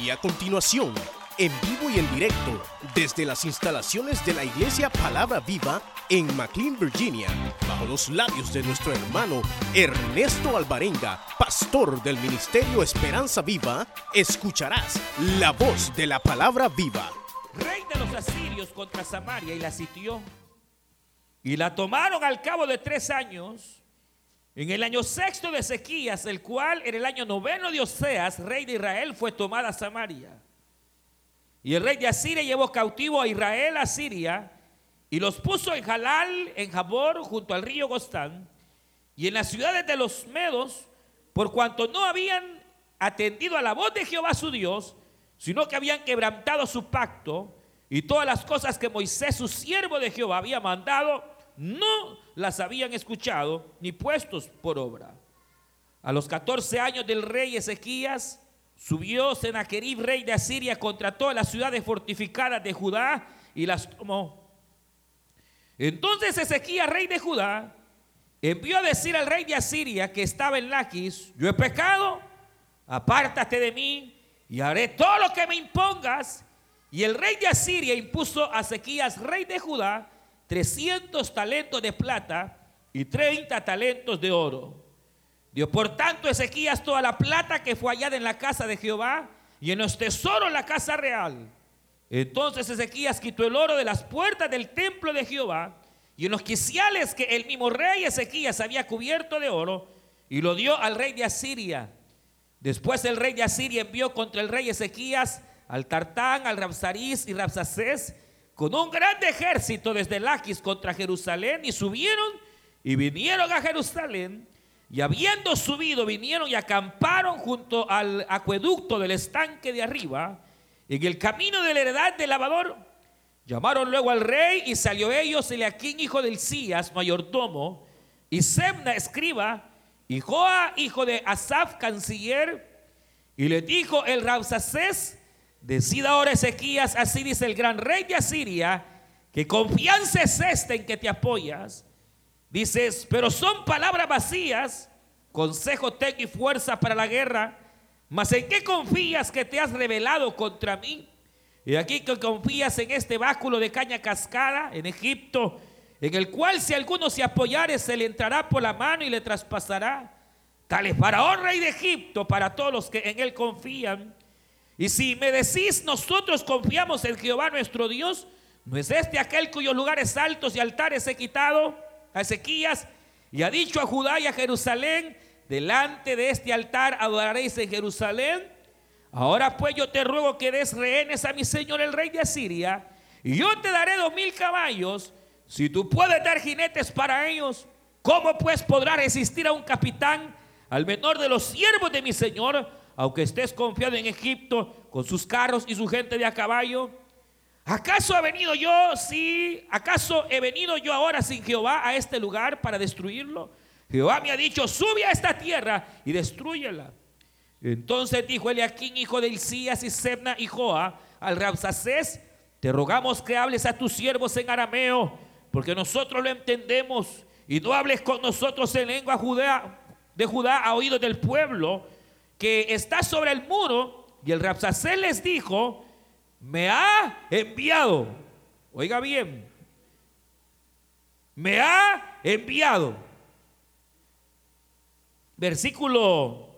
Y a continuación, en vivo y en directo, desde las instalaciones de la Iglesia Palabra Viva en McLean, Virginia, bajo los labios de nuestro hermano Ernesto Alvarenga, pastor del Ministerio Esperanza Viva, escucharás la voz de la Palabra Viva. Rey de los asirios contra Samaria y la sitió. Y la tomaron al cabo de tres años. En el año sexto de Ezequías, el cual en el año noveno de Oseas, rey de Israel, fue tomada Samaria. Y el rey de Asiria llevó cautivo a Israel a Siria y los puso en Jalal, en Jabor, junto al río Gostán, y en las ciudades de los Medos, por cuanto no habían atendido a la voz de Jehová su Dios, sino que habían quebrantado su pacto y todas las cosas que Moisés, su siervo de Jehová, había mandado, no las habían escuchado ni puestos por obra. A los 14 años del rey Ezequías, subió Senaquerib, rey de Asiria, contra todas las ciudades fortificadas de Judá y las tomó. Entonces Ezequías, rey de Judá, envió a decir al rey de Asiria que estaba en Laquis, yo he pecado, apártate de mí y haré todo lo que me impongas. Y el rey de Asiria impuso a Ezequías, rey de Judá, 300 talentos de plata y 30 talentos de oro. Dio por tanto Ezequías toda la plata que fue hallada en la casa de Jehová y en los tesoros la casa real. Entonces Ezequías quitó el oro de las puertas del templo de Jehová y en los quiciales que el mismo rey Ezequías había cubierto de oro y lo dio al rey de Asiria. Después el rey de Asiria envió contra el rey Ezequías al Tartán, al Rapsaris y Rapsacés con un grande ejército desde Laquis contra Jerusalén y subieron y vinieron a Jerusalén y habiendo subido vinieron y acamparon junto al acueducto del estanque de arriba en el camino de la heredad del lavador. Llamaron luego al rey y salió ellos Eliaquín hijo del Cías, mayordomo, y Semna escriba, y Joa hijo de Asaf canciller, y le dijo el Rabsacés, Decida ahora Ezequías, así dice el gran rey de Asiria, que confianza es esta en que te apoyas. Dices, pero son palabras vacías, consejo tengo y fuerza para la guerra, mas en qué confías que te has revelado contra mí? Y aquí que confías en este báculo de caña cascada en Egipto, en el cual si alguno se apoyare se le entrará por la mano y le traspasará. Tal es Faraón, rey de Egipto, para todos los que en él confían. Y si me decís, nosotros confiamos en Jehová nuestro Dios, ¿no es este aquel cuyos lugares altos y altares he quitado a Ezequías y ha dicho a Judá y a Jerusalén, delante de este altar adoraréis en Jerusalén? Ahora pues yo te ruego que des rehenes a mi señor el rey de Asiria, y yo te daré dos mil caballos, si tú puedes dar jinetes para ellos, ¿cómo pues podrá resistir a un capitán, al menor de los siervos de mi señor? Aunque estés confiado en Egipto con sus carros y su gente de a caballo? ¿Acaso he venido yo, sí, acaso he venido yo ahora sin Jehová a este lugar para destruirlo? Jehová me ha dicho, sube a esta tierra y destruyela. Entonces dijo Eliaquín, hijo de Isías y Sebna y Joa, al Rabsacés, te rogamos que hables a tus siervos en arameo, porque nosotros lo entendemos, y no hables con nosotros en lengua judea, de Judá a oídos del pueblo, que está sobre el muro y el Rapsacel les dijo, me ha enviado, oiga bien, me ha enviado. Versículo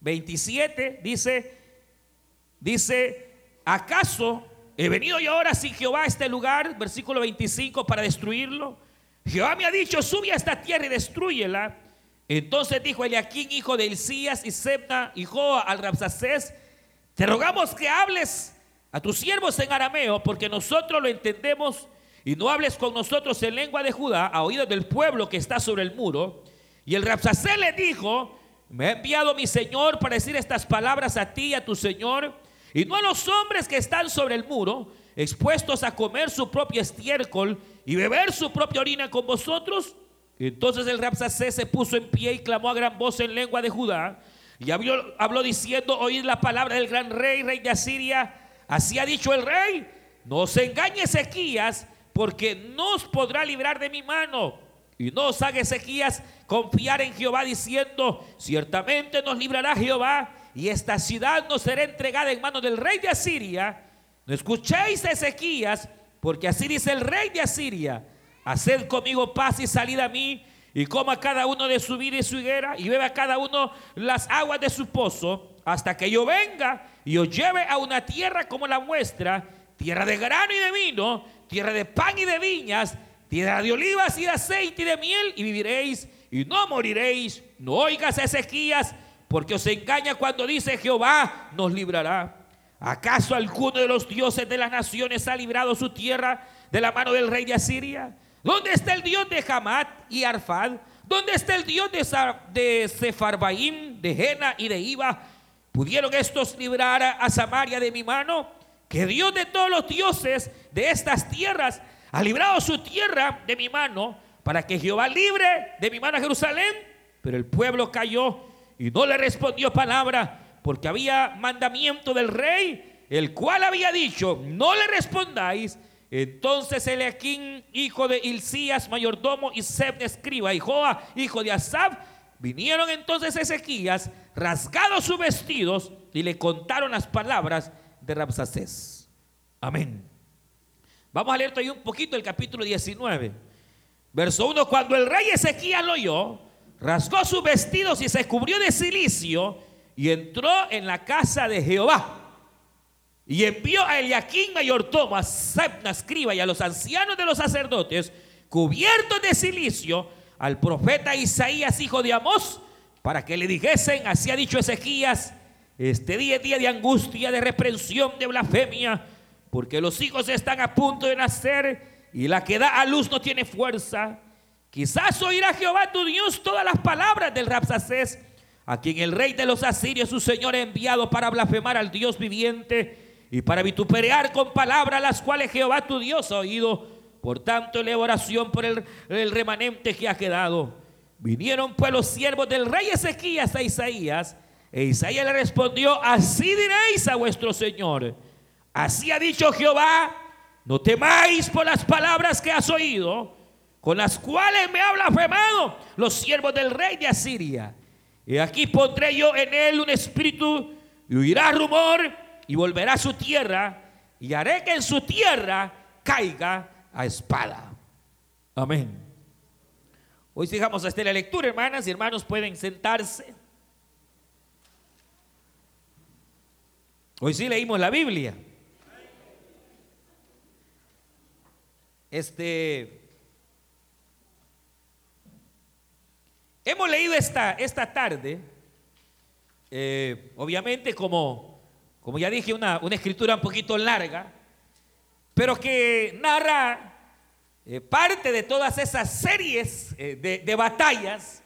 27 dice, dice, ¿acaso he venido yo ahora sin Jehová a este lugar? Versículo 25 para destruirlo. Jehová me ha dicho, sube a esta tierra y destruyela. Entonces dijo Eliaquín, hijo de Elías y Sebna, y Joa al Rapsacés, te rogamos que hables a tus siervos en arameo, porque nosotros lo entendemos, y no hables con nosotros en lengua de Judá, a oídos del pueblo que está sobre el muro. Y el Rapsacés le dijo, me ha enviado mi Señor para decir estas palabras a ti y a tu Señor, y no a los hombres que están sobre el muro, expuestos a comer su propio estiércol y beber su propia orina con vosotros. Entonces el Rapsacés se puso en pie y clamó a gran voz en lengua de Judá. Y habló, diciendo, oíd la palabra del gran rey, rey de Asiria. Así ha dicho el rey, no os engañe Ezequías, porque no os podrá librar de mi mano. Y no os haga Ezequías confiar en Jehová diciendo, ciertamente nos librará Jehová y esta ciudad no será entregada en manos del rey de Asiria. No escuchéis a Ezequías, porque así dice el rey de Asiria. Haced conmigo paz y salid a mí, y coma cada uno de su vida y su higuera, y beba cada uno las aguas de su pozo, hasta que yo venga y os lleve a una tierra como la vuestra, tierra de grano y de vino, tierra de pan y de viñas, tierra de olivas y de aceite y de miel, y viviréis y no moriréis. No oigas a Ezequías, porque os engaña cuando dice Jehová nos librará. ¿Acaso alguno de los dioses de las naciones ha librado su tierra de la mano del rey de Asiria? ¿Dónde está el Dios de Hamat y Arfad? ¿Dónde está el Dios de, de de Jena y de Iba? ¿Pudieron estos librar a Samaria de mi mano? Que Dios de todos los dioses de estas tierras ha librado su tierra de mi mano para que Jehová libre de mi mano a Jerusalén. Pero el pueblo cayó y no le respondió palabra porque había mandamiento del rey, el cual había dicho, no le respondáis. Entonces Eleaquín, hijo de Hilcías, mayordomo, y Sebne, escriba, y Joa, hijo de Asab, vinieron entonces Ezequías, rasgados sus vestidos, y le contaron las palabras de Rabsacés. Amén. Vamos a leer todavía un poquito el capítulo 19. Verso 1, cuando el rey Ezequías lo oyó, rasgó sus vestidos y se cubrió de silicio y entró en la casa de Jehová. Y envió a Eliaquín mayordomo, a Sebna escriba y a los ancianos de los sacerdotes, cubiertos de silicio, al profeta Isaías, hijo de Amós, para que le dijesen, así ha dicho Ezequías, este día es día de angustia, de reprensión, de blasfemia, porque los hijos están a punto de nacer y la que da a luz no tiene fuerza. Quizás oirá Jehová tu Dios todas las palabras del Rapsacés, a quien el rey de los asirios, su señor, ha enviado para blasfemar al Dios viviente y para vituperar con palabras las cuales Jehová tu Dios ha oído. Por tanto, le oración por el, el remanente que ha quedado. Vinieron pues los siervos del rey Ezequías a Isaías, e Isaías le respondió, así diréis a vuestro Señor, así ha dicho Jehová, no temáis por las palabras que has oído, con las cuales me ha blasfemado los siervos del rey de Asiria. Y aquí pondré yo en él un espíritu y oirá rumor y volverá a su tierra y haré que en su tierra caiga a espada. Amén. Hoy sigamos hasta la lectura, hermanas y hermanos, pueden sentarse. Hoy sí leímos la Biblia. Este hemos leído esta, esta tarde, eh, obviamente como, como ya dije, una, una, escritura un poquito larga, pero que narra eh, parte de todas esas series eh, de, de batallas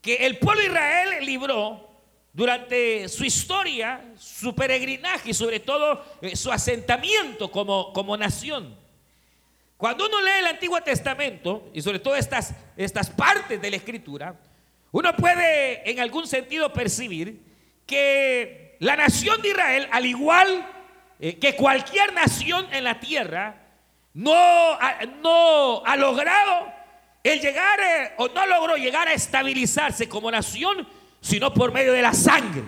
que el pueblo de Israel libró durante su historia, su peregrinaje y sobre todo eh, su asentamiento como, como nación. Cuando uno lee el Antiguo Testamento y sobre todo estas, estas partes de la Escritura, uno puede en algún sentido percibir que la nación de Israel, al igual eh, que cualquier nación en la tierra, no ha, no ha logrado el llegar eh, o no logró llegar a estabilizarse como nación sino por medio de la sangre.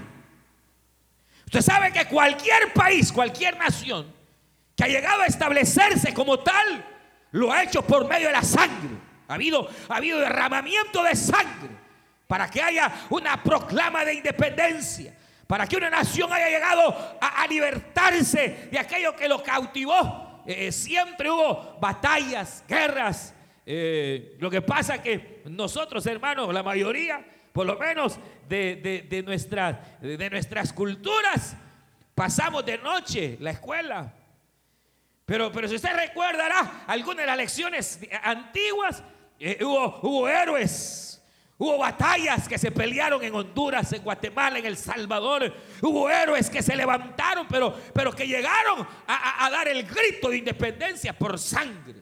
Usted sabe que cualquier país, cualquier nación que ha llegado a establecerse como tal, lo ha hecho por medio de la sangre. Ha habido, ha habido derramamiento de sangre para que haya una proclama de independencia, para que una nación haya llegado a, libertarse de aquello que lo cautivó. Eh, siempre hubo batallas, guerras. Eh, lo que pasa que nosotros, hermanos, la mayoría, por lo menos de, de, nuestras culturas, pasamos de noche la escuela. Pero, pero si usted recordará algunas de las lecciones antiguas, eh, hubo héroes. Hubo batallas que se pelearon en Honduras, en Guatemala, en El Salvador. Hubo héroes que se levantaron, pero, pero que llegaron a, a, a dar el grito de independencia por sangre.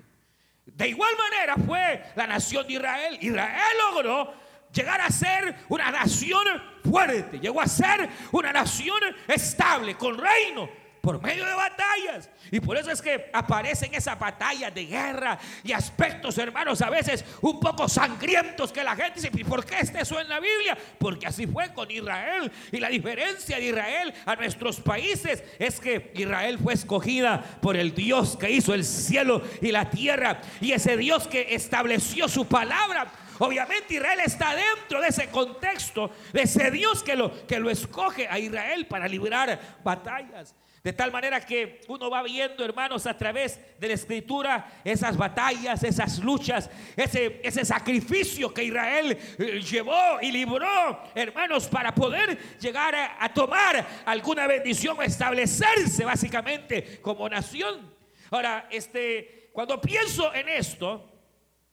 De igual manera fue la nación de Israel. Israel logró llegar a ser una nación fuerte, llegó a ser una nación estable, con reino, por medio de batallas. Y por eso es que aparecen esas batallas de guerra y aspectos, hermanos, a veces un poco sangrientos que la gente dice, ¿y por qué está eso en la Biblia? Porque así fue con Israel. Y la diferencia de Israel a nuestros países es que Israel fue escogida por el Dios que hizo el cielo y la tierra. Y ese Dios que estableció su palabra Obviamente Israel está dentro de ese contexto, de ese Dios que lo, que lo escoge a Israel para librar batallas. De tal manera que uno va viendo, hermanos, a través de la escritura, esas batallas, esas luchas, ese, ese sacrificio que Israel eh, llevó y libró, hermanos, para poder llegar a, tomar alguna bendición, establecerse básicamente como nación. Ahora, este, cuando pienso en esto,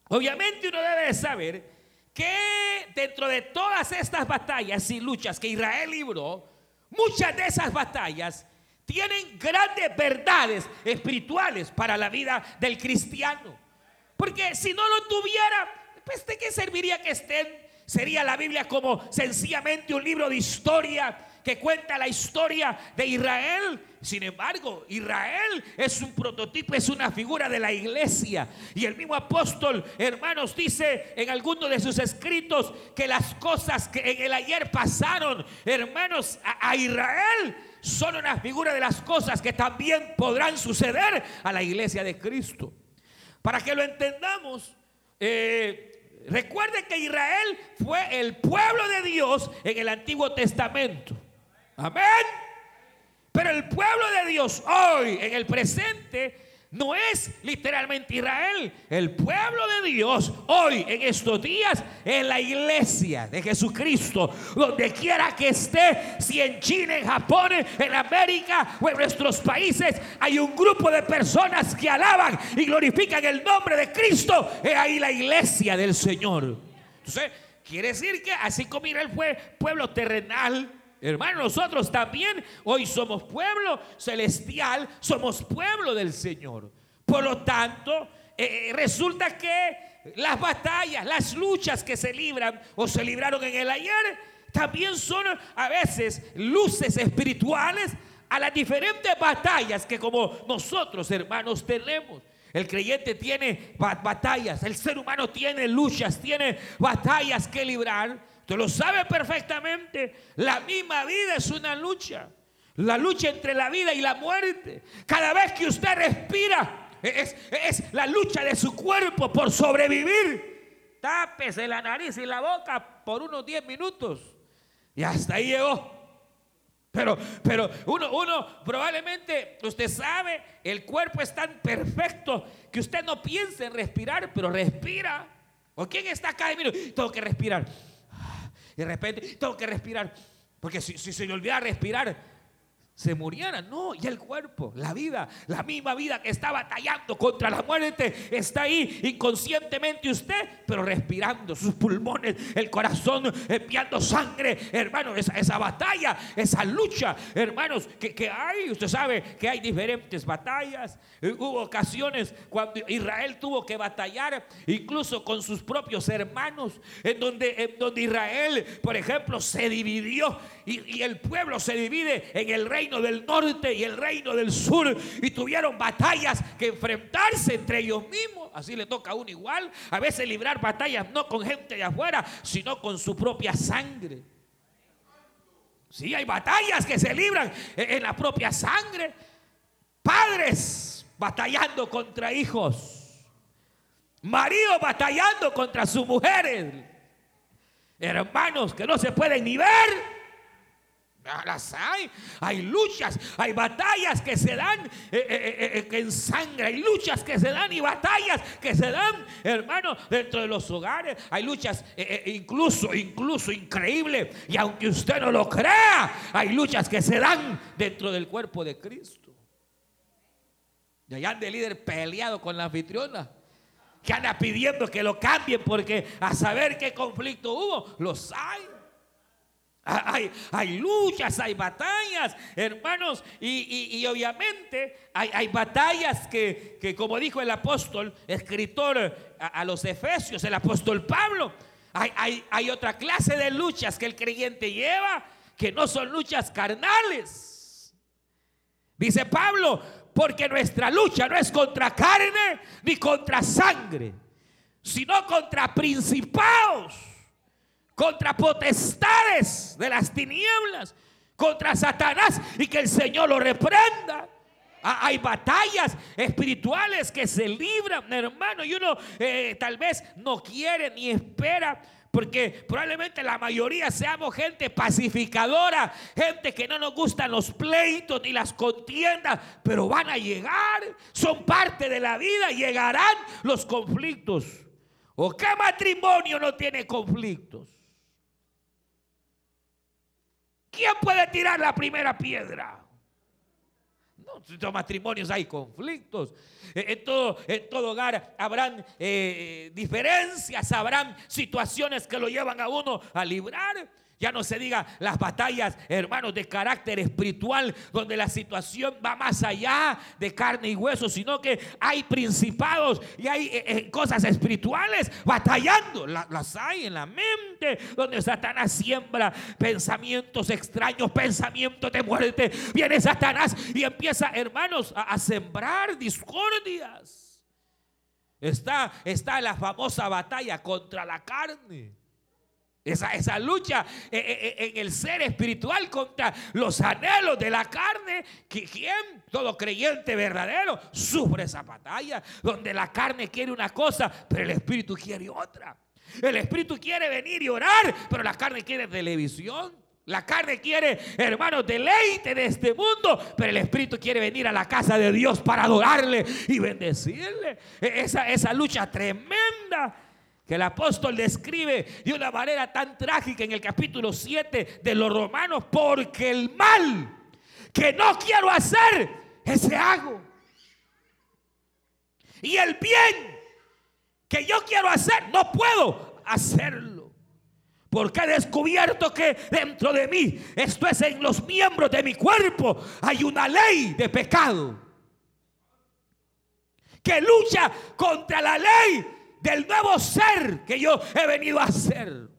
Obviamente uno debe de saber que dentro de todas estas batallas y luchas que Israel libró, muchas de esas batallas tienen grandes verdades espirituales para la vida del cristiano. Porque si no lo tuviera, pues de qué serviría que estén? Sería la Biblia como sencillamente un libro de historia que cuenta la historia de Israel. Sin embargo, Israel es un prototipo, es una figura de la iglesia. Y el mismo apóstol, hermanos, dice en alguno de sus escritos que las cosas que en el ayer pasaron, hermanos, a, Israel son una figura de las cosas que también podrán suceder a la iglesia de Cristo. Para que lo entendamos, eh, Recuerde que Israel fue el pueblo de Dios en el Antiguo Testamento. Amén. Pero el pueblo de Dios hoy, en el presente, no es literalmente Israel. El pueblo de Dios hoy, en estos días, es la iglesia de Jesucristo. Donde quiera que esté, si en China, en Japón, en América o en nuestros países, hay un grupo de personas que alaban y glorifican el nombre de Cristo. Es ahí la iglesia del Señor. Entonces, quiere decir que así como Israel fue pueblo terrenal, Hermanos, nosotros también hoy somos pueblo celestial, somos pueblo del Señor. Por lo tanto, eh, eh, resulta que las batallas, las luchas que se libran o se libraron en el ayer, también son a veces luces espirituales a las diferentes batallas que como nosotros hermanos tenemos. El creyente tiene batallas, el ser humano tiene luchas, tiene batallas que librar. Usted lo sabe perfectamente. La misma vida es una lucha. La lucha entre la vida y la muerte. Cada vez que usted respira, es, es la lucha de su cuerpo por sobrevivir. Tápese la nariz y la boca por unos 10 minutos. Y hasta ahí llegó. Pero, pero uno, uno probablemente, usted sabe, el cuerpo es tan perfecto que usted no piensa en respirar, pero respira. ¿O quién está acá? Mire, tengo que respirar. Y de repente tengo que respirar. Porque si, si se le olvida respirar, se muriera. No, y el cuerpo, la vida, la misma vida que está batallando contra la muerte, está ahí inconscientemente usted, pero respirando sus pulmones, el corazón enviando sangre, hermano, esa, esa batalla, esa lucha, hermanos, que, que, hay, usted sabe que hay diferentes batallas. Eh, hubo ocasiones cuando Israel tuvo que batallar, incluso con sus propios hermanos, en donde, en donde Israel, por ejemplo, se dividió y, el pueblo se divide en el reino del norte y el reino del sur y tuvieron batallas que enfrentarse entre ellos mismos. Así le toca a uno igual. A veces librar batallas no con gente de afuera, sino con su propia sangre. Sí, hay batallas que se libran en la propia sangre. Padres batallando contra hijos. Maridos batallando contra sus mujeres. Hermanos que no se pueden ni ver las hay. Hay luchas, hay batallas que se dan eh, eh, eh, en sangre, hay luchas que se dan y batallas que se dan, hermano, dentro de los hogares. Hay luchas incluso, incluso increíble. Y aunque usted no lo crea, hay luchas que se dan dentro del cuerpo de Cristo. Y allá anda el líder peleado con la anfitriona que anda pidiendo que lo cambien porque a saber qué conflicto hubo, los hay. Hay, hay, luchas, hay batallas, hermanos, y, obviamente hay, batallas que, como dijo el apóstol, escritor a, los Efesios, el apóstol Pablo, hay, hay otra clase de luchas que el creyente lleva que no son luchas carnales. Dice Pablo, porque nuestra lucha no es contra carne ni contra sangre, sino contra principados, contra potestades de las tinieblas, contra Satanás y que el Señor lo reprenda. Ah, hay batallas espirituales que se libran, hermano, y uno eh, tal vez no quiere ni espera porque probablemente la mayoría seamos gente pacificadora, gente que no nos gustan los pleitos ni las contiendas, pero van a llegar, son parte de la vida, llegarán los conflictos. ¿O qué matrimonio no tiene conflictos? ¿Quién puede tirar la primera piedra? En los matrimonios hay conflictos. En todo, en todo hogar habrán eh, diferencias, habrán situaciones que lo llevan a uno a librar. Ya no se diga las batallas, hermanos, de carácter espiritual, donde la situación va más allá de carne y hueso, sino que hay principados y hay eh, eh, cosas espirituales batallando. las hay en la mente, donde Satanás siembra pensamientos extraños, pensamientos de muerte. Viene Satanás y empieza, hermanos, a, a sembrar discordias. Está, está la famosa batalla contra la carne. Esa, lucha eh, eh, eh, en el ser espiritual contra los anhelos de la carne. ¿Quién? Todo creyente verdadero sufre esa batalla donde la carne quiere una cosa, pero el espíritu quiere otra. El espíritu quiere venir y orar, pero la carne quiere televisión. La carne quiere, hermanos, deleite de este mundo, pero el Espíritu quiere venir a la casa de Dios para adorarle y bendecirle. E, esa, esa lucha tremenda que el apóstol describe de una manera tan trágica en el capítulo 7 de los romanos, porque el mal que no quiero hacer, ese hago. Y el bien que yo quiero hacer, no puedo hacerlo. Porque he descubierto que dentro de mí, esto es en los miembros de mi cuerpo, hay una ley de pecado que lucha contra la ley del nuevo ser que yo he venido a ser.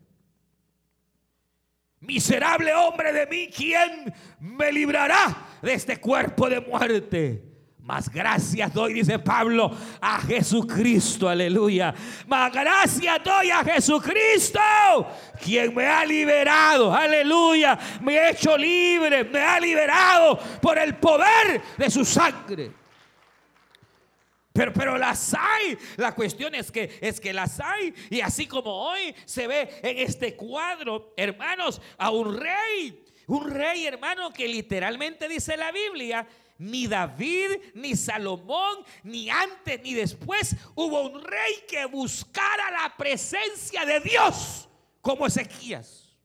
Miserable hombre de mí, ¿quién me librará de este cuerpo de muerte? Más gracias doy, dice Pablo, a Jesucristo, aleluya. Más gracias doy a Jesucristo, quien me ha liberado, aleluya. Me ha hecho libre, me ha liberado por el poder de su sangre. Pero, pero las hay. La cuestión es que, es que las hay. Y así como hoy se ve en este cuadro, hermanos, a un rey. Un rey, hermano, que literalmente dice la Biblia, ni David, ni Salomón, ni antes ni después hubo un rey que buscara la presencia de Dios como Ezequías.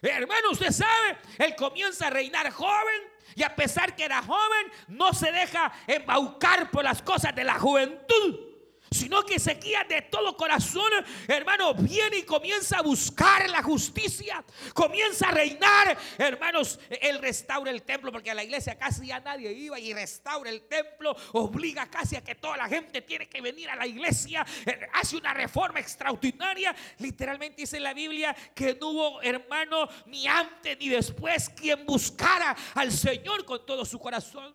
Hermano, usted sabe, él comienza a reinar joven, y a pesar que era joven, no se deja embaucar por las cosas de la juventud sino que Ezequiel de todo corazón, hermano, viene y comienza a buscar la justicia, comienza a reinar, hermanos, él restaura el templo, porque a la iglesia casi ya nadie iba y restaura el templo, obliga casi a que toda la gente tiene que venir a la iglesia, eh, hace una reforma extraordinaria, literalmente dice la Biblia que no hubo hermano ni antes ni después quien buscara al Señor con todo su corazón.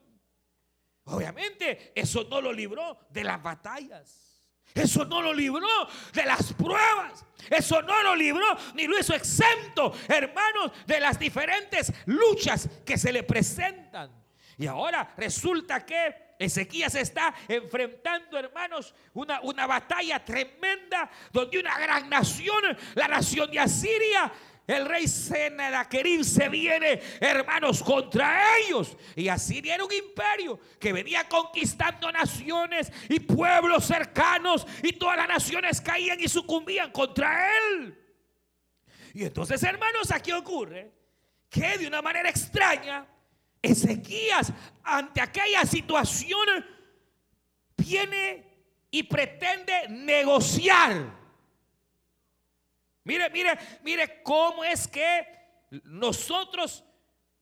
Obviamente eso no lo libró de las batallas. Eso no lo libró de las pruebas. Eso no lo libró ni lo hizo exento, hermanos, de las diferentes luchas que se le presentan. Y ahora resulta que Ezequías está enfrentando, hermanos, una, una batalla tremenda donde una gran nación, la nación de Asiria, el rey Senaquerib se viene, hermanos, contra ellos. Y así era un imperio que venía conquistando naciones y pueblos cercanos. Y todas las naciones caían y sucumbían contra él. Y entonces, hermanos, aquí ocurre que de una manera extraña, Ezequías, ante aquella situación, viene y pretende negociar Mire, mire, mire cómo es que nosotros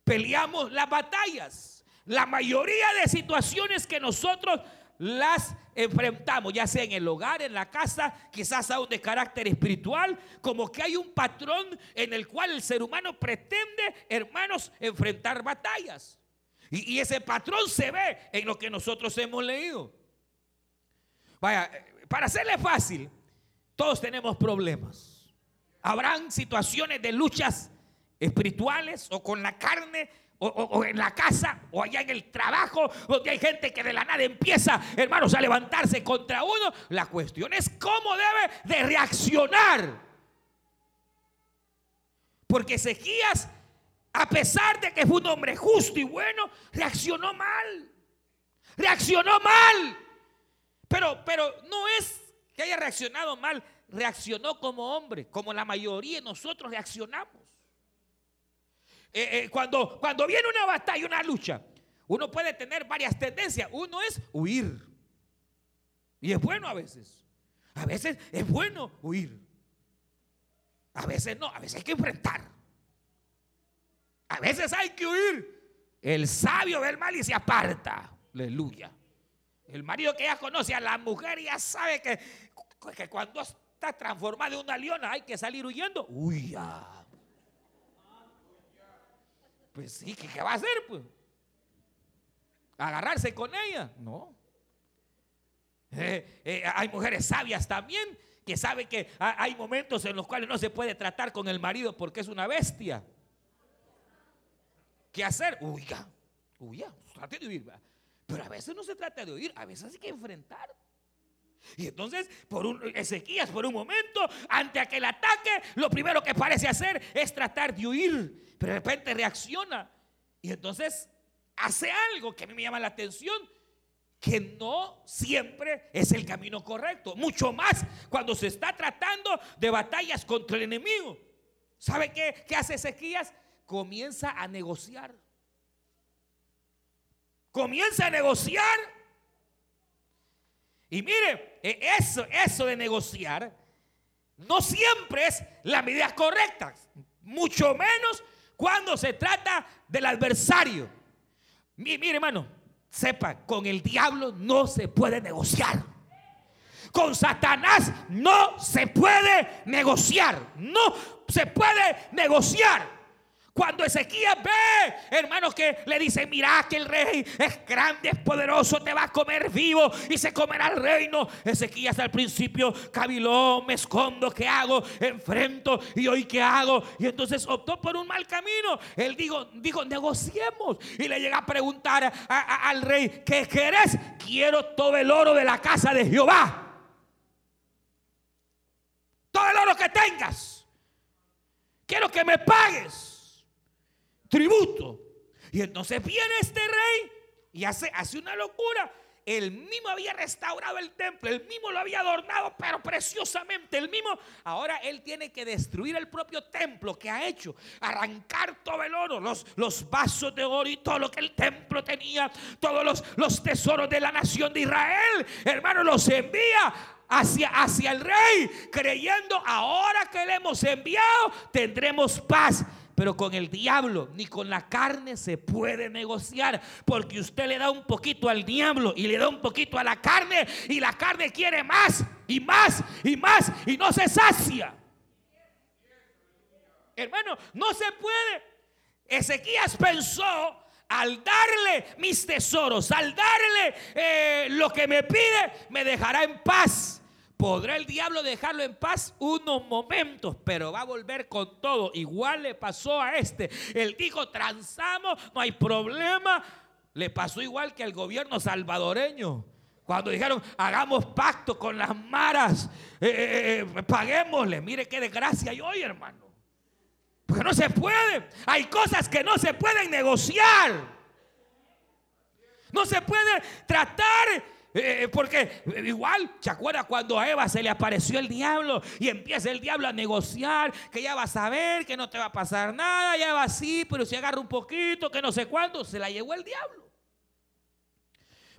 peleamos las batallas. La mayoría de situaciones que nosotros las enfrentamos, ya sea en el hogar, en la casa, quizás aún de carácter espiritual, como que hay un patrón en el cual el ser humano pretende, hermanos, enfrentar batallas. Y, y ese patrón se ve en lo que nosotros hemos leído. Vaya, para hacerle fácil, todos tenemos problemas. Habrán situaciones de luchas espirituales o con la carne o, en la casa o allá en el trabajo donde hay gente que de la nada empieza, hermanos, a levantarse contra uno. La cuestión es cómo debe de reaccionar. Porque Ezequías, a pesar de que fue un hombre justo y bueno, reaccionó mal. Reaccionó mal. Pero, pero no es que haya reaccionado mal, reaccionó como hombre, como la mayoría de nosotros reaccionamos. Eh, eh, cuando, cuando viene una batalla, una lucha, uno puede tener varias tendencias. Uno es huir. Y es bueno a veces. A veces es bueno huir. A veces no, a veces hay que enfrentar. A veces hay que huir. El sabio ve el mal y se aparta. Aleluya. El marido que ya conoce a la mujer ya sabe que, que cuando está transformada en una leona hay que salir huyendo. Huya. Pues sí, ¿qué, va a hacer? Pues? ¿Agarrarse con ella? No. Eh, eh, hay mujeres sabias también que saben que ha- hay momentos en los cuales no se puede tratar con el marido porque es una bestia. ¿Qué hacer? Huya, huya, trate de huir. Pero a veces no se trata de huir, a veces hay que enfrentar. Y entonces, por un, Ezequías, por un momento, ante aquel ataque, lo primero que parece hacer es tratar de huir. Pero de repente reacciona. Y entonces hace algo que a mí me llama la atención, que no siempre es el camino correcto. Mucho más cuando se está tratando de batallas contra el enemigo. ¿Sabe qué, qué hace Ezequías? Comienza a negociar. Comienza a negociar. Y mire, eh, eso, eso de negociar no siempre es la medida correcta. Mucho menos cuando se trata del adversario. Mi- Mire, hermano, sepa, con el diablo no se puede negociar. Con Satanás no se puede negociar. No se puede negociar. Cuando Ezequías ve, hermanos, que le dicen, mira que el rey es grande, es poderoso, te va a comer vivo y se comerá el reino. Ezequías al principio cabiló, me escondo, ¿qué hago? Enfrento y hoy qué hago. Y entonces optó por un mal camino. Él dijo, dijo negociemos. Y le llega a preguntar al rey, ¿qué querés? Quiero todo el oro de la casa de Jehová. Todo el oro que tengas. Quiero que me pagues tributo. Y entonces viene este rey y hace, hace una locura. Él mismo había restaurado el templo, él mismo lo había adornado, pero preciosamente. El mismo, ahora él tiene que destruir el propio templo que ha hecho, arrancar todo el oro, los, los vasos de oro y todo lo que el templo tenía, todos los, los tesoros de la nación de Israel. Hermano, los envía hacia, hacia el rey, creyendo ahora que le hemos enviado, tendremos paz. Pero con el diablo ni con la carne se puede negociar. Porque usted le da un poquito al diablo y le da un poquito a la carne. Y la carne quiere más y más y más y no se sacia. Hermano, no se puede. Ezequías pensó al darle mis tesoros, al darle eh, lo que me pide, me dejará en paz. ¿Podrá el diablo dejarlo en paz unos momentos? Pero va a volver con todo. Igual le pasó a este. Él dijo, transamos, no hay problema. Le pasó igual que al gobierno salvadoreño. Cuando dijeron, hagamos pacto con las maras, eh, eh, eh, paguémosle. Mire qué desgracia hay hoy, hermano. Porque no se puede. Hay cosas que no se pueden negociar. No se puede tratar. Eh, porque igual, ¿se acuerda cuando a Eva se le apareció el diablo y empieza el diablo a negociar que ya vas a ver, que no te va a pasar nada, ya va así, pero si agarra un poquito, que no sé cuánto, se la llevó el diablo.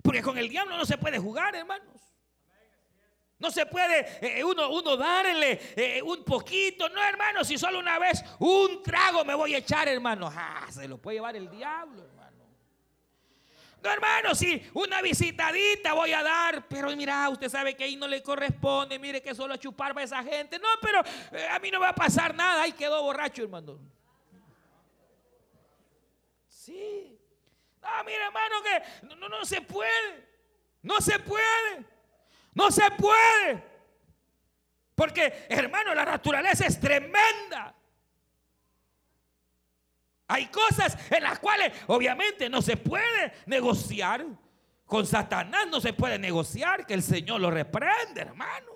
Porque con el diablo no se puede jugar, hermanos. No se puede eh, uno, uno darle eh, un poquito. No, hermano, si solo una vez un trago me voy a echar, hermano. Ah, se lo puede llevar el diablo. No, hermano, si una visitadita voy a dar, pero mira, usted sabe que ahí no le corresponde. Mire que solo chupar para esa gente. No, pero eh, a mí no va a pasar nada. Ahí quedó borracho, hermano. Sí. No, hermano, que no, no se puede. No se puede. No se puede. Porque, hermano, la naturaleza es tremenda. Hay cosas en las cuales obviamente no se puede negociar. Con Satanás no se puede negociar, que el Señor lo reprende, hermano.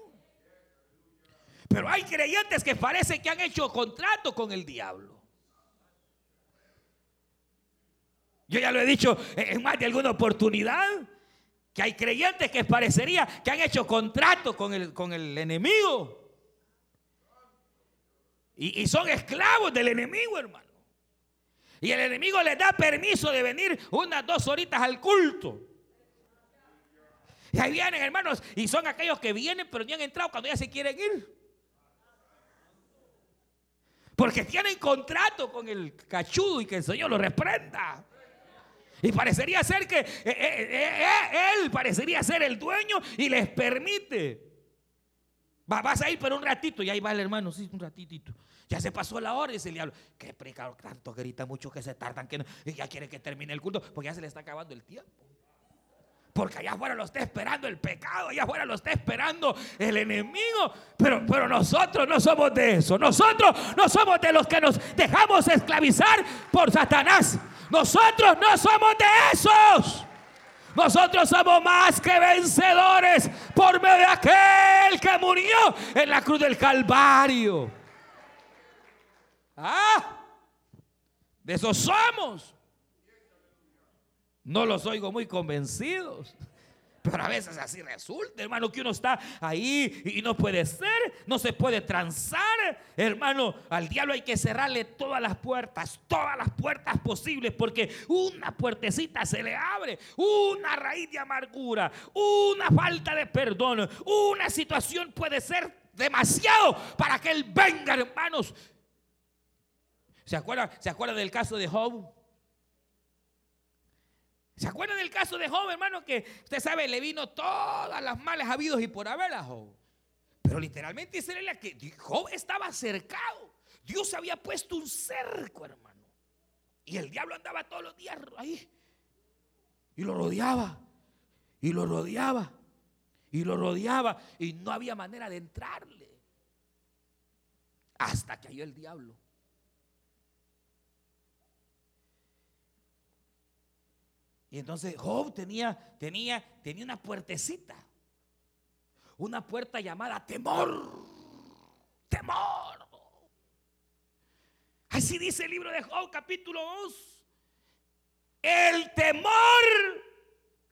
Pero hay creyentes que parece que han hecho contrato con el diablo. Yo ya lo he dicho en más de alguna oportunidad, que hay creyentes que parecería que han hecho contrato con el, con el enemigo. Y, y son esclavos del enemigo, hermano. Y el enemigo les da permiso de venir unas dos horitas al culto. Y ahí vienen, hermanos, y son aquellos que vienen, pero ni han entrado cuando ya se quieren ir. Porque tienen contrato con el cachudo y que el Señor lo reprenda. Y parecería ser que eh, eh, eh, él parecería ser el dueño y les permite. vas a ir por un ratito y ahí va el hermano, sí, un ratitito. Ya se pasó la hora, dice el diablo. Qué precado, tanto grita mucho que se tardan, que y ya quiere que termine el culto, porque ya se le está acabando el tiempo. Porque allá afuera lo está esperando el pecado, allá afuera lo está esperando el enemigo. Pero, pero nosotros no somos de eso. Nosotros no somos de los que nos dejamos esclavizar por Satanás. Nosotros no somos de esos. Nosotros somos más que vencedores por medio de aquel que murió en la cruz del Calvario. Ah, de eso somos. No los oigo muy convencidos. Pero a veces así resulta, hermano, que uno está ahí y no puede ser, no se puede transar. Hermano, al diablo hay que cerrarle todas las puertas, todas las puertas posibles, porque una puertecita se le abre, una raíz de amargura, una falta de perdón, una situación puede ser demasiado para que él venga, hermanos, ¿Se acuerda, ¿Se del caso de Job? ¿Se acuerda del caso de Job, hermano? Que usted sabe, le vino todas las males habidos y por haber a Job. Pero literalmente dice que Job estaba cercado. Dios había puesto un cerco, hermano. Y el diablo andaba todos los días ahí. Y lo rodeaba. Y lo rodeaba. Y lo rodeaba. Y no había manera de entrarle. Hasta que halló el diablo. Y entonces Job tenía, tenía, tenía una puertecita. Una puerta llamada temor. Temor. Así dice el libro de Job, capítulo 2. El temor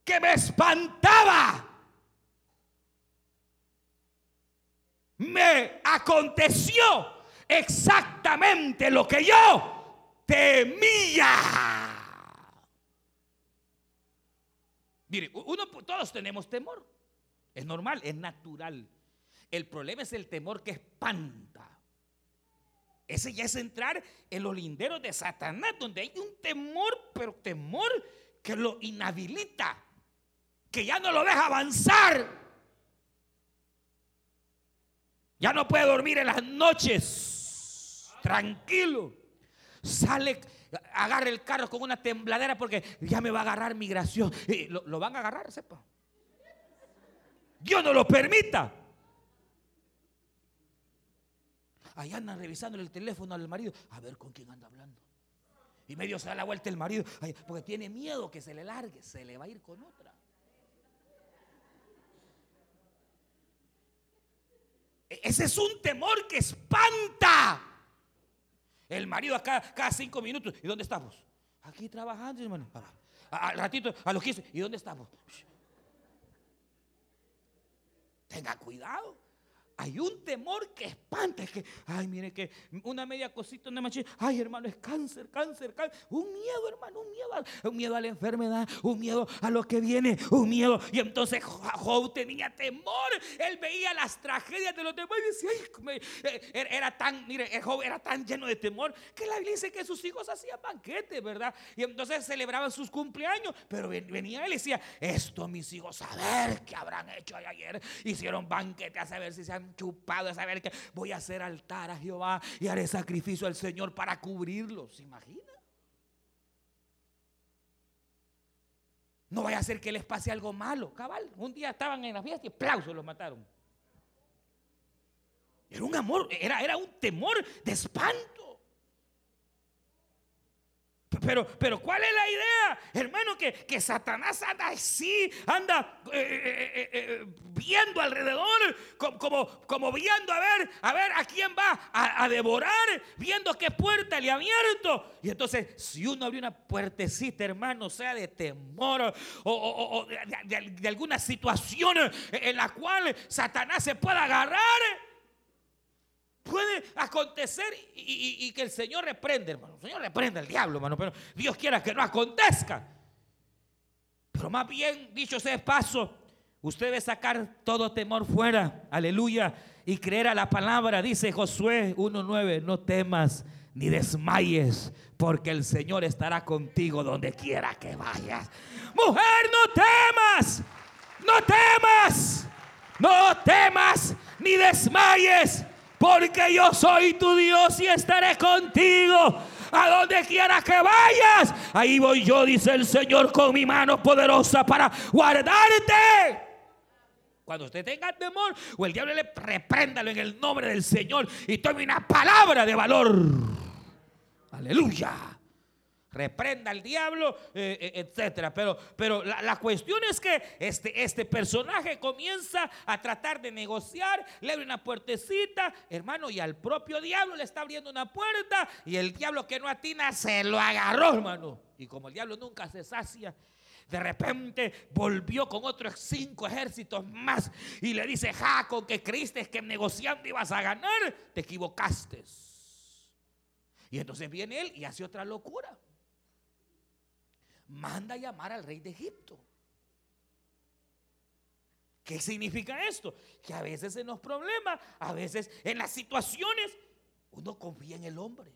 que me espantaba me aconteció exactamente lo que yo temía. Mire, uno, todos tenemos temor. Es normal, es natural. El problema es el temor que espanta. Ese ya es entrar en los linderos de Satanás, donde hay un temor, pero temor que lo inhabilita, que ya no lo deja avanzar. Ya no puede dormir en las noches, tranquilo. Sale agarre el carro con una tembladera porque ya me va a agarrar migración. Y lo, van a agarrar, sepa. Dios no lo permita. Ahí andan revisando el teléfono al marido. A ver con quién anda hablando. Y medio se da la vuelta el marido. Porque tiene miedo que se le largue. Se le va a ir con otra. E-, ese es un temor que espanta. El marido acá cada cinco minutos. ¿Y dónde estamos? Aquí trabajando, hermano. Al ratito, a los 15. ¿Y dónde estamos? Tenga cuidado. Hay un temor que espanta, que, ay, mire que una media cosita, una machina, ay, hermano, es cáncer, cáncer, cáncer. Un miedo, hermano, un miedo, un miedo a la enfermedad, un miedo a lo que viene, un miedo. Y entonces Job tenía temor, él veía las tragedias de los demás y decía, ay, eh, er, era tan, mire, Job era tan lleno de temor que la Biblia dice que sus hijos hacían banquetes, ¿verdad? Y entonces celebraban sus cumpleaños, pero venía él y decía, esto mis hijos, a ver qué habrán hecho ayer. Hicieron banquetes a saber si se han chupado de saber que voy a hacer altar a Jehová y haré sacrificio al Señor para cubrirlos. ¿Se imagina? No vaya a ser que les pase algo malo. Cabal, un día estaban en la fiesta y aplausos los mataron. Era un amor, era, era un temor de espanto. Pero, pero ¿cuál es la idea? Hermano, que, que Satanás anda así, anda eh, eh, eh, viendo alrededor, como, como, viendo a ver, a ver a quién va a, devorar, viendo qué puerta le ha abierto. Y entonces, si uno abre una puertecita, hermano, sea de temor o, de alguna situación en la cual Satanás se pueda agarrar, Puede acontecer y, que el Señor reprende, hermano. El Señor reprende al diablo, hermano, pero Dios quiera que no acontezca. Pero más bien, dicho sea paso, usted debe sacar todo temor fuera, aleluya, y creer a la palabra, dice Josué 1.9, no temas ni desmayes, porque el Señor estará contigo donde quiera que vayas. Mujer, no temas, no temas, no temas ni desmayes porque yo soy tu Dios y estaré contigo. A donde quiera que vayas, ahí voy yo, dice el Señor, con mi mano poderosa para guardarte. Cuando usted tenga temor o el diablo le repréndalo en el nombre del Señor y tome una palabra de valor. Aleluya reprenda al diablo, eh, eh, etcétera. Pero, pero la, cuestión es que este, este personaje comienza a tratar de negociar, le abre una puertecita, hermano, y al propio diablo le está abriendo una puerta, y el diablo que no atina se lo agarró, hermano. Y como el diablo nunca se sacia, de repente volvió con otros cinco ejércitos más y le dice, Jaco, que creíste que negociando ibas a ganar, te equivocaste. Y entonces viene él y hace otra locura manda a llamar al rey de Egipto. ¿Qué significa esto? Que a veces en los problemas, a veces en las situaciones, uno confía en el hombre.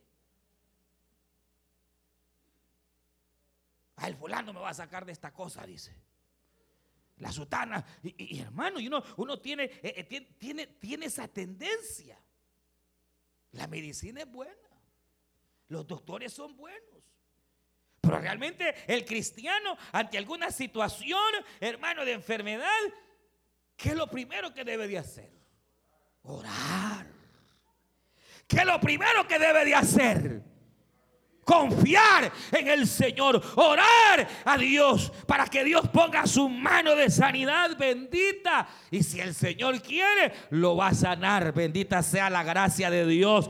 A el fulano me va a sacar de esta cosa, dice. La sutana. Y, hermano, y uno, uno tiene, eh, eh, tiene, tiene esa tendencia. La medicina es buena. Los doctores son buenos. Pero realmente el cristiano ante alguna situación, hermano, de enfermedad, ¿qué es lo primero que debe de hacer? Orar. ¿Qué es lo primero que debe de hacer? Confiar en el Señor, orar a Dios para que Dios ponga su mano de sanidad bendita. Y si el Señor quiere, lo va a sanar. Bendita sea la gracia de Dios.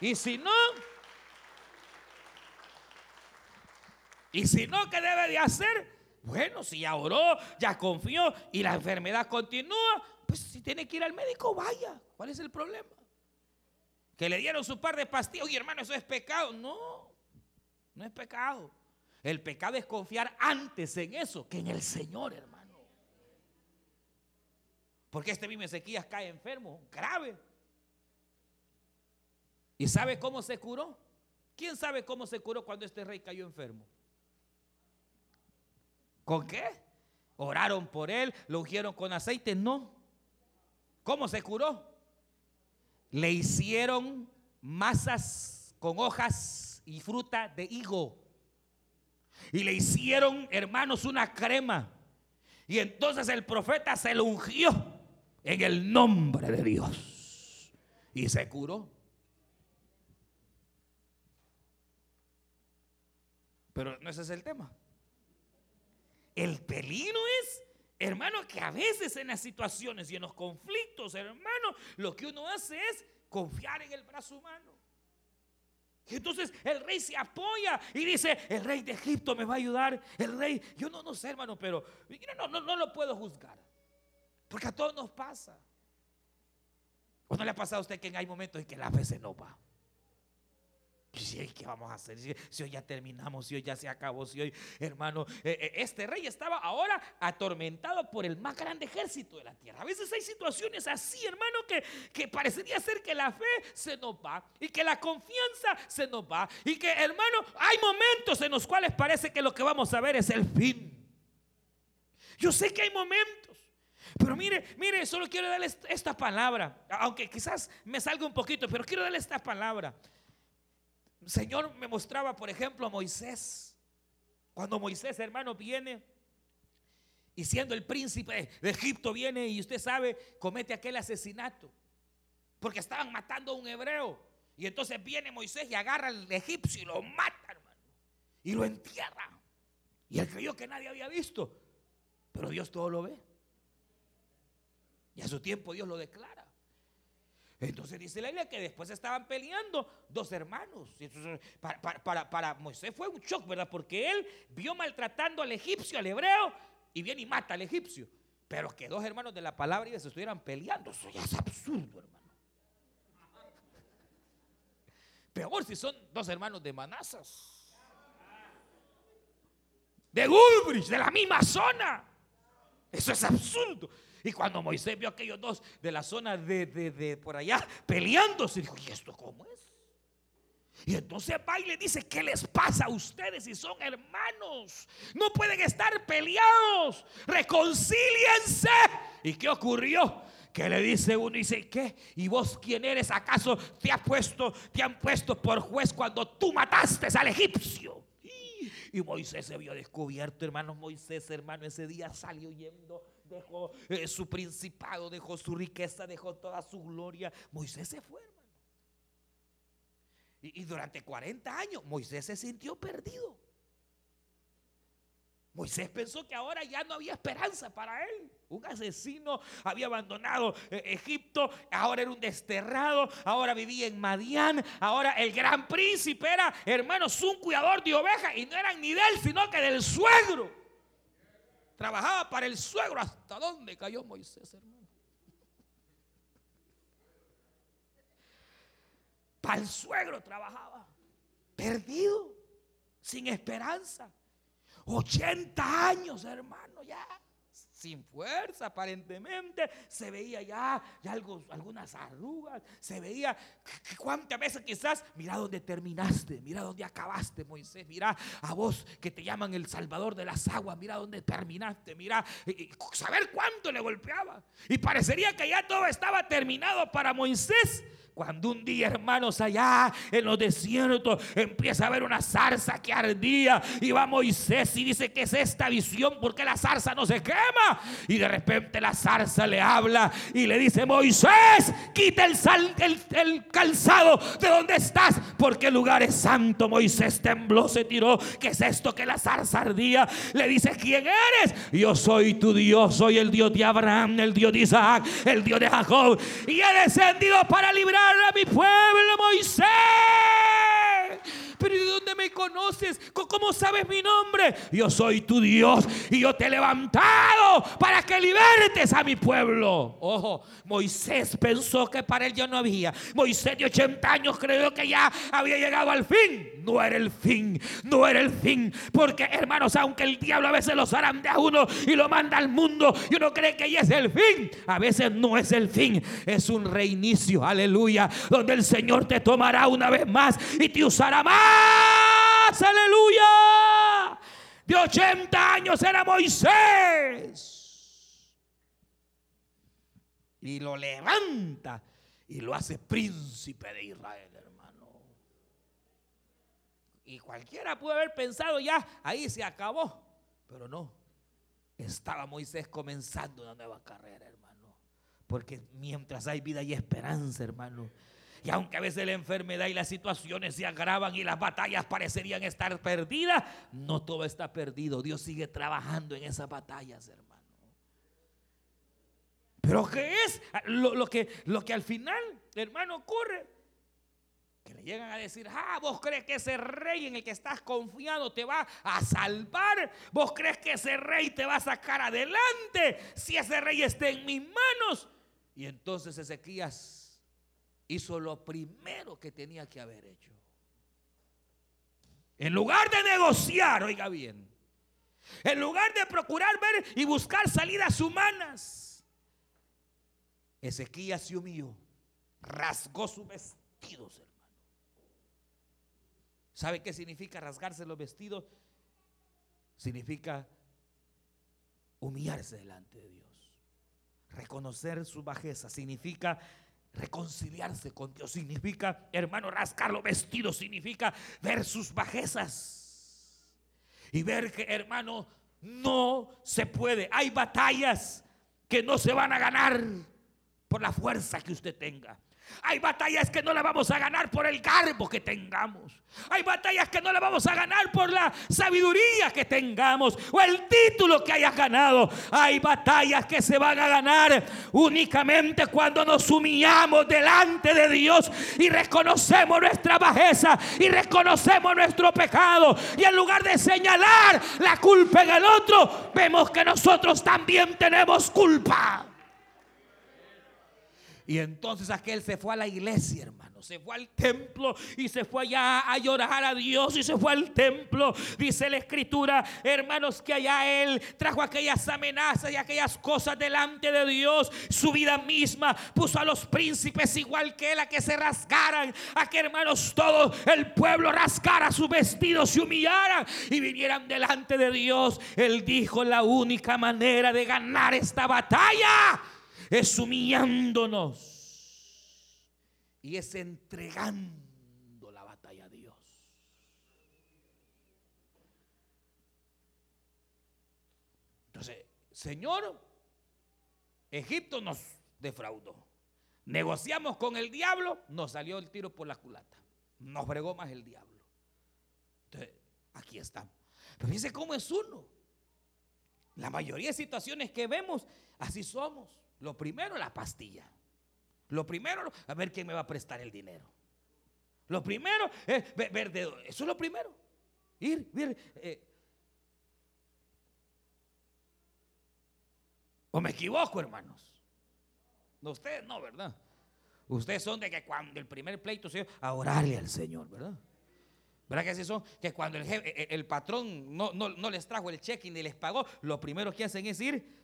Y si no, Y si no, ¿qué debe de hacer? Bueno, si ya oró, ya confió y la enfermedad continúa, pues si tiene que ir al médico, vaya. ¿Cuál es el problema? Que le dieron su par de pastillas. Oye, hermano, eso es pecado. No, no es pecado. El pecado es confiar antes en eso que en el Señor, hermano. Porque este mismo Ezequías cae enfermo, grave. ¿Y sabe cómo se curó? ¿Quién sabe cómo se curó cuando este rey cayó enfermo? ¿Con qué? Oraron por él, lo ungieron con aceite. No. ¿Cómo se curó? Le hicieron masas con hojas y fruta de higo. Y le hicieron, hermanos, una crema. Y entonces el profeta se lo ungió en el nombre de Dios. Y se curó. Pero no ese es el tema. El peligro es, hermano, que a veces en las situaciones y en los conflictos, hermano, lo que uno hace es confiar en el brazo humano. Y entonces el rey se apoya y dice, el rey de Egipto me va a ayudar. El rey, yo no, no sé, hermano, pero no, no, no lo puedo juzgar. Porque a todos nos pasa. ¿O no le ha pasado a usted que hay momentos en que la fe se nos va? ¿Qué vamos a hacer? Si hoy ya terminamos, si hoy ya se acabó, si hoy, hermano, eh, eh, este rey estaba ahora atormentado por el más grande ejército de la tierra. A veces hay situaciones así, hermano, que, que parecería ser que la fe se nos va y que la confianza se nos va y que, hermano, hay momentos en los cuales parece que lo que vamos a ver es el fin. Yo sé que hay momentos. Pero mire, mire, solo quiero darle esta palabra, aunque quizás me salga un poquito, pero quiero darle esta palabra. Señor me mostraba, por ejemplo, a Moisés Cuando Moisés, hermano, viene y siendo el príncipe de Egipto viene y usted sabe, comete aquel asesinato. Porque estaban matando a un hebreo. Y entonces viene Moisés y agarra al egipcio y lo mata, hermano. Y lo entierra. Y él creyó que nadie había visto. Pero Dios todo lo ve. Y a su tiempo Dios lo declara. Entonces dice la Biblia que después estaban peleando dos hermanos. para, Moisés fue un shock, ¿verdad? Porque él vio maltratando al egipcio, al hebreo, y viene y mata al egipcio. Pero que dos hermanos de la palabra se estuvieran peleando, eso ya es absurdo, hermano. Peor si son dos hermanos de Manazas. De Goodbridge, de la misma zona. Eso es absurdo. Y cuando Moisés vio a aquellos dos de la zona de, de, por allá peleándose, dijo, ¿y esto cómo es? Y entonces va y le dice, ¿qué les pasa a ustedes si son hermanos? No pueden estar peleados, reconcíliense. ¿Y qué ocurrió? Que le dice uno y dice, ¿qué? ¿Y vos quién eres? ¿Acaso te, ha puesto, te han puesto por juez cuando tú mataste al egipcio? Y Moisés se vio descubierto, hermanos. Moisés, hermano, ese día salió yendo, dejó eh, su principado, dejó su riqueza, dejó toda su gloria. Moisés se fue. Y, y durante 40 años Moisés se sintió perdido. Moisés pensó que ahora ya no había esperanza para él. Un asesino había abandonado eh, Egipto, ahora era un desterrado, ahora vivía en Madián, ahora el gran príncipe era, hermanos, un cuidador de ovejas y no eran ni de él, sino que del suegro. Trabajaba para el suegro. ¿Hasta dónde cayó Moisés, hermano? Para el suegro trabajaba, perdido, sin esperanza. 80 años, hermano, ya. Sin fuerza, aparentemente. Se veía ya, ya algo, algunas arrugas. Se veía cuántas veces quizás, mira dónde terminaste, mira dónde acabaste, Moisés. Mira a vos que te llaman el Salvador de las aguas, mira dónde terminaste. Mira, saber cuánto le golpeaba. Y parecería que ya todo estaba terminado para Moisés. Cuando un día, hermanos, allá en los desiertos empieza a haber una zarza que ardía y va Moisés y dice que es esta visión porque la zarza no se quema. Y de repente la zarza le habla y le dice, Moisés, quita el, el, calzado de donde estás porque el lugar es santo. Moisés tembló, se tiró. ¿Qué es esto que la zarza ardía? Le dice, ¿quién eres? Yo soy tu Dios, soy el Dios de Abraham, el Dios de Isaac, el Dios de Jacob. Y he descendido para librar a mi pueblo, Moisés. Pero ¿de dónde me conoces? ¿Cómo sabes mi nombre? Yo soy tu Dios y yo te he levantado para que libertes a mi pueblo. Ojo, Moisés pensó que para él ya no había. Moisés de 80 años creyó que ya había llegado al fin. No era el fin, no era el fin. Porque hermanos, aunque el diablo a veces lo zarandea a uno y lo manda al mundo y uno cree que ya es el fin, a veces no es el fin, es un reinicio, aleluya, donde el Señor te tomará una vez más y te usará más aleluya. De 80 años era Moisés. Y lo levanta y lo hace príncipe de Israel, hermano. Y cualquiera puede haber pensado ya, ahí se acabó. Pero no, estaba Moisés comenzando una nueva carrera, hermano. Porque mientras hay vida y esperanza, hermano, y aunque a veces la enfermedad y las situaciones se agravan y las batallas parecerían estar perdidas, no todo está perdido. Dios sigue trabajando en esas batallas, hermano. Pero ¿qué es lo, que, lo que al final, hermano, ocurre? Que le llegan a decir, ah, vos crees que ese rey en el que estás confiando te va a salvar. Vos crees que ese rey te va a sacar adelante si ese rey está en mis manos. Y entonces Ezequías hizo lo primero que tenía que haber hecho. En lugar de negociar, oiga bien, en lugar de procurar ver y buscar salidas humanas, Ezequías se humilló, rasgó sus vestidos, hermano. ¿Sabe qué significa rasgarse los vestidos? Significa humillarse delante de Dios. Reconocer su bajeza significa Reconciliarse con Dios significa, hermano, rascar los vestidos, significa ver sus bajezas. y ver que, hermano, no se puede. Hay batallas que no se van a ganar por la fuerza que usted tenga. Hay batallas que no le vamos a ganar por el garbo que tengamos. Hay batallas que no le vamos a ganar por la sabiduría que tengamos o el título que hayas ganado. Hay batallas que se van a ganar únicamente cuando nos humillamos delante de Dios y reconocemos nuestra bajeza y reconocemos nuestro pecado. Y en lugar de señalar la culpa en el otro, vemos que nosotros también tenemos culpa. Y entonces aquel se fue a la iglesia, hermano. Se fue al templo y se fue allá a llorar a Dios y se fue al templo. Dice la escritura, hermanos, que allá él trajo aquellas amenazas y aquellas cosas delante de Dios. Su vida misma puso a los príncipes igual que él a que se rasgaran. A que, hermanos, todo el pueblo rascara sus vestidos, se humillaran y vinieran delante de Dios. Él dijo, la única manera de ganar esta batalla es humillándonos y es entregando la batalla a Dios. Entonces, Señor, Egipto nos defraudó. Negociamos con el diablo, nos salió el tiro por la culata. Nos bregó más el diablo. Entonces, aquí estamos. Pero fíjense cómo es uno. La mayoría de situaciones que vemos, así somos. Lo primero, la pastilla. Lo primero, a ver quién me va a prestar el dinero. Lo primero es ver, de, eso es lo primero. Ir, ver. Eh. ¿O me equivoco, hermanos? No, ustedes no, ¿verdad? Ustedes son de que cuando el primer pleito se a orarle al Señor, ¿verdad? ¿Verdad que así son? Que cuando el, el, el patrón no, no, no, les trajo el cheque ni les pagó, lo primero que hacen es ir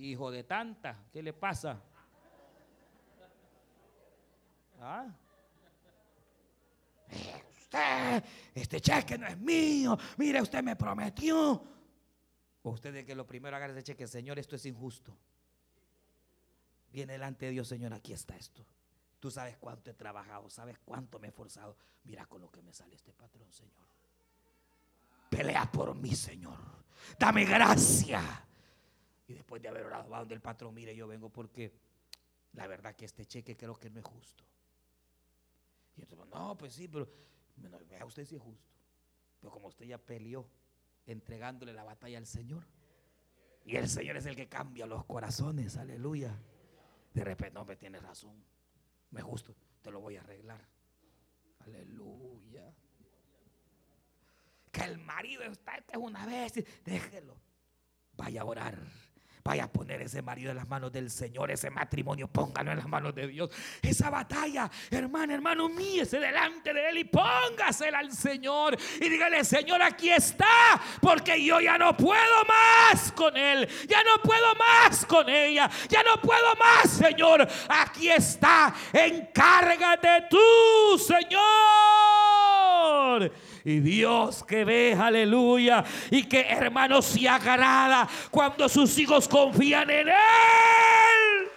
Hijo de tanta, ¿qué le pasa? ¿Ah? Usted, este cheque no es mío. Mire, usted me prometió. O usted de que lo primero agarre ese cheque, Señor, esto es injusto. Viene delante de Dios, Señor, aquí está esto. Tú sabes cuánto he trabajado, sabes cuánto me he esforzado. Mira con lo que me sale este patrón, Señor. Pelea por mí, Señor. Dame gracia. Y después de haber orado, va donde el patrón, mire, yo vengo porque la verdad que este cheque creo que no es justo. Y entonces, no, pues sí, pero vea usted si es justo. Pero como usted ya peleó entregándole la batalla al Señor, y el Señor es el que cambia los corazones, aleluya. De repente, no, me tiene razón, me justo, te lo voy a arreglar. Aleluya. Que el marido está, es una vez, déjelo, vaya a orar Vaya a poner ese marido en las manos del Señor, ese matrimonio, póngalo en las manos de Dios. Esa batalla, hermano, hermano, míese delante de Él y póngasela al Señor. Y dígale, Señor, aquí está, porque yo ya no puedo más con Él, ya no puedo más con ella, ya no puedo más, Señor. Aquí está, encárgate tú, Señor. Y Dios que ve, aleluya, y que hermano se agrada cuando sus hijos confían en Él.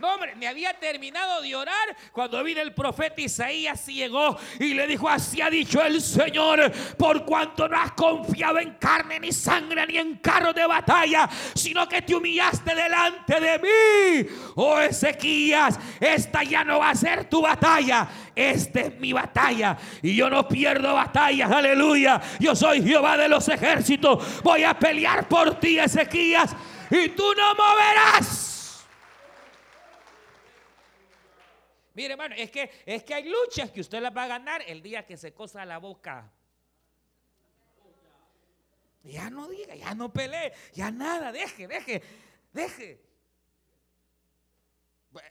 No, hombre, me había terminado de orar cuando vino el profeta Isaías y llegó y le dijo, así ha dicho el Señor, por cuanto no has confiado en carne ni sangre ni en carro de batalla, sino que te humillaste delante de mí. Oh Ezequías, esta ya no va a ser tu batalla, esta es mi batalla y yo no pierdo batallas, aleluya. Yo soy Jehová de los ejércitos, voy a pelear por ti, Ezequías, y tú no moverás Mire, hermano, es que, es que hay luchas que usted las va a ganar el día que se cosa la boca. Ya no diga, ya no pelee, ya nada, deje, deje, deje.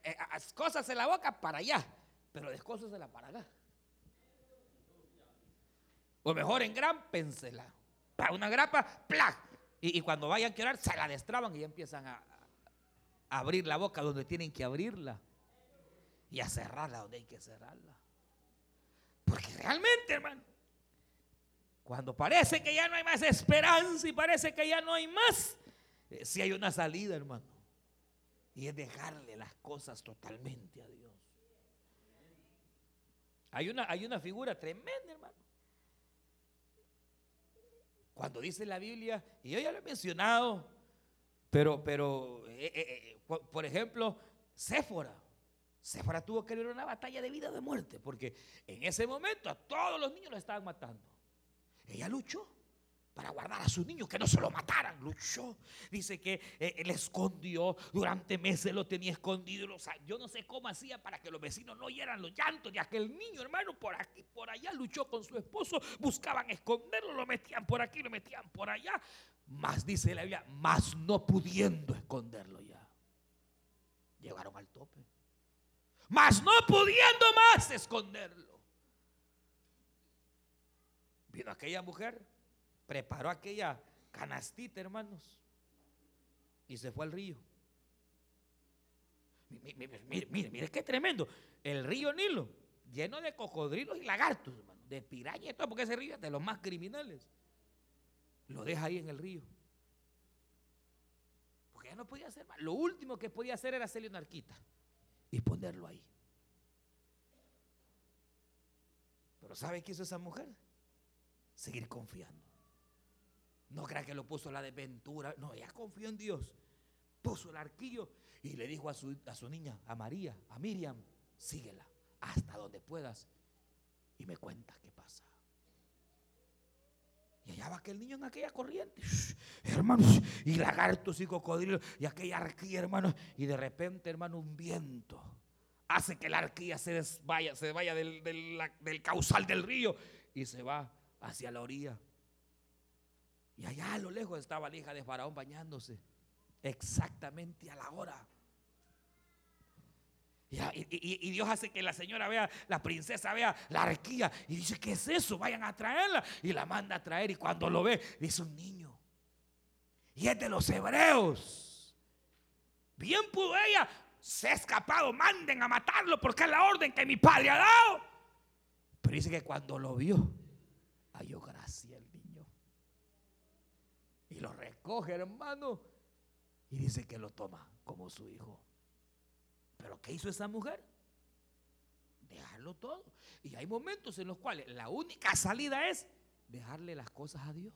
Eh, cosas en la boca para allá, pero la para acá. O mejor en gran pénsela. Para una grapa, ¡plac! Y, cuando vayan a quedar, se la destraban y ya empiezan a abrir la boca donde tienen que abrirla y a cerrarla donde hay que cerrarla. Porque realmente, hermano, cuando parece que ya no hay más esperanza y parece que ya no hay más, eh, si hay una salida, hermano. Y es dejarle las cosas totalmente a Dios. Hay una, hay una figura tremenda, hermano. Cuando dice la Biblia, y yo ya lo he mencionado, pero, pero eh, eh, eh, por ejemplo, Séfora. Séfora tuvo que librar una batalla de vida o de muerte, porque en ese momento a todos los niños los estaban matando. Ella luchó para guardar a sus niños, que no se lo mataran. Luchó. Dice que eh, él escondió, durante meses lo tenía escondido. yo no sé cómo hacía para que los vecinos no oyeran los llantos de aquel niño, hermano. Por aquí, por allá luchó con su esposo, buscaban esconderlo, lo metían por aquí, lo metían por allá. Más dice la Biblia, más no pudiendo esconderlo ya. Llegaron al tope. Más no pudiendo más esconderlo. Vino aquella mujer preparó aquella canastita, hermanos, y se fue al río. Mire, mire, mire, qué tremendo. El río Nilo, lleno de cocodrilos y lagartos, hermano, de piraña y todo, porque ese río es de los más criminales. Lo deja ahí en el río. Porque ya no podía hacer más. Lo último que podía hacer era hacerle una arquita y ponerlo ahí. Pero ¿sabe qué hizo esa mujer? Seguir confiando. No crea que lo puso la desventura. No, ella confió en Dios. Puso el arquillo y le dijo a su, a su niña, a María, a Miriam, síguela hasta donde puedas y me cuentas qué pasa. Y allá va aquel niño en aquella corriente, hermanos, y lagartos y cocodrilos, y aquella arquilla, hermanos, y de repente, hermano, un viento hace que la arquilla se vaya, se vaya del, del causal del río y se va hacia la orilla. Y allá a lo lejos estaba la hija de Faraón bañándose. Exactamente a la hora. Y, Dios hace que la señora vea, la princesa vea la arquía. Y dice, ¿qué es eso? Vayan a traerla. Y la manda a traer. Y cuando lo ve, dice un niño. Y es de los hebreos. Bien pudo ella. Se ha escapado. Manden a matarlo porque es la orden que mi padre ha dado. Pero dice que cuando lo vio, halló gracia y lo recoge, hermano. Y dice que lo toma como su hijo. Pero ¿qué hizo esa mujer? Dejarlo todo. Y hay momentos en los cuales la única salida es dejarle las cosas a Dios.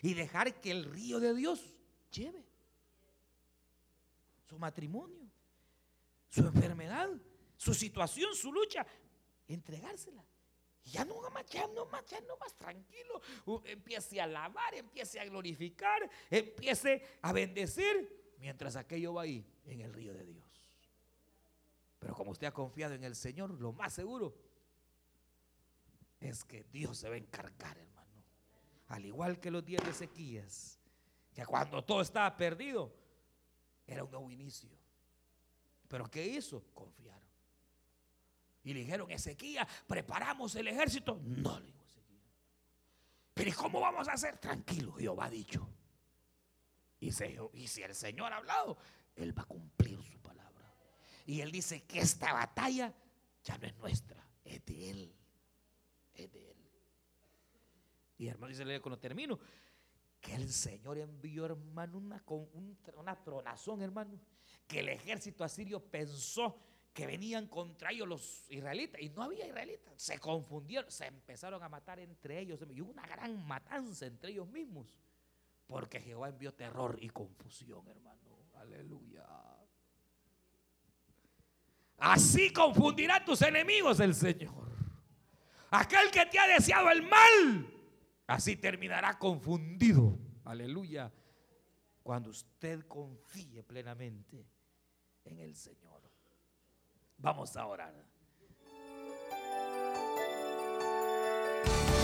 Y dejar que el río de Dios lleve su matrimonio, su enfermedad, su situación, su lucha, entregársela. Ya no más, ya no más, no más, tranquilo. empiece a alabar, empiece a glorificar, empiece a bendecir, mientras aquello va ahí en el río de Dios. Pero como usted ha confiado en el Señor, lo más seguro es que Dios se va a encargar, hermano. Al igual que los días de sequías, que cuando todo estaba perdido, era un nuevo inicio. Pero ¿qué hizo? Confiar. Y le dijeron, Ezequiel, preparamos el ejército. No, le dijo Ezequiel. Pero ¿y cómo vamos a hacer? Tranquilo, Jehová ha dicho. Y, y si el Señor ha hablado, Él va a cumplir su. Y Él dice que esta batalla ya no es nuestra, es de Él. Es de Él. Y hermano dice, cuando termino, que el Señor envió, hermano, una, una tronazón, hermano, que el ejército asirio pensó que venían contra ellos los israelitas y no había israelitas. Se confundieron, se empezaron a matar entre ellos y hubo una gran matanza entre ellos mismos porque Jehová envió terror y confusión, hermano. Aleluya. Así confundirá a tus enemigos el Señor. Aquel que te ha deseado el mal, así terminará confundido. Aleluya. Cuando usted confíe plenamente en el Señor. Vamos a orar.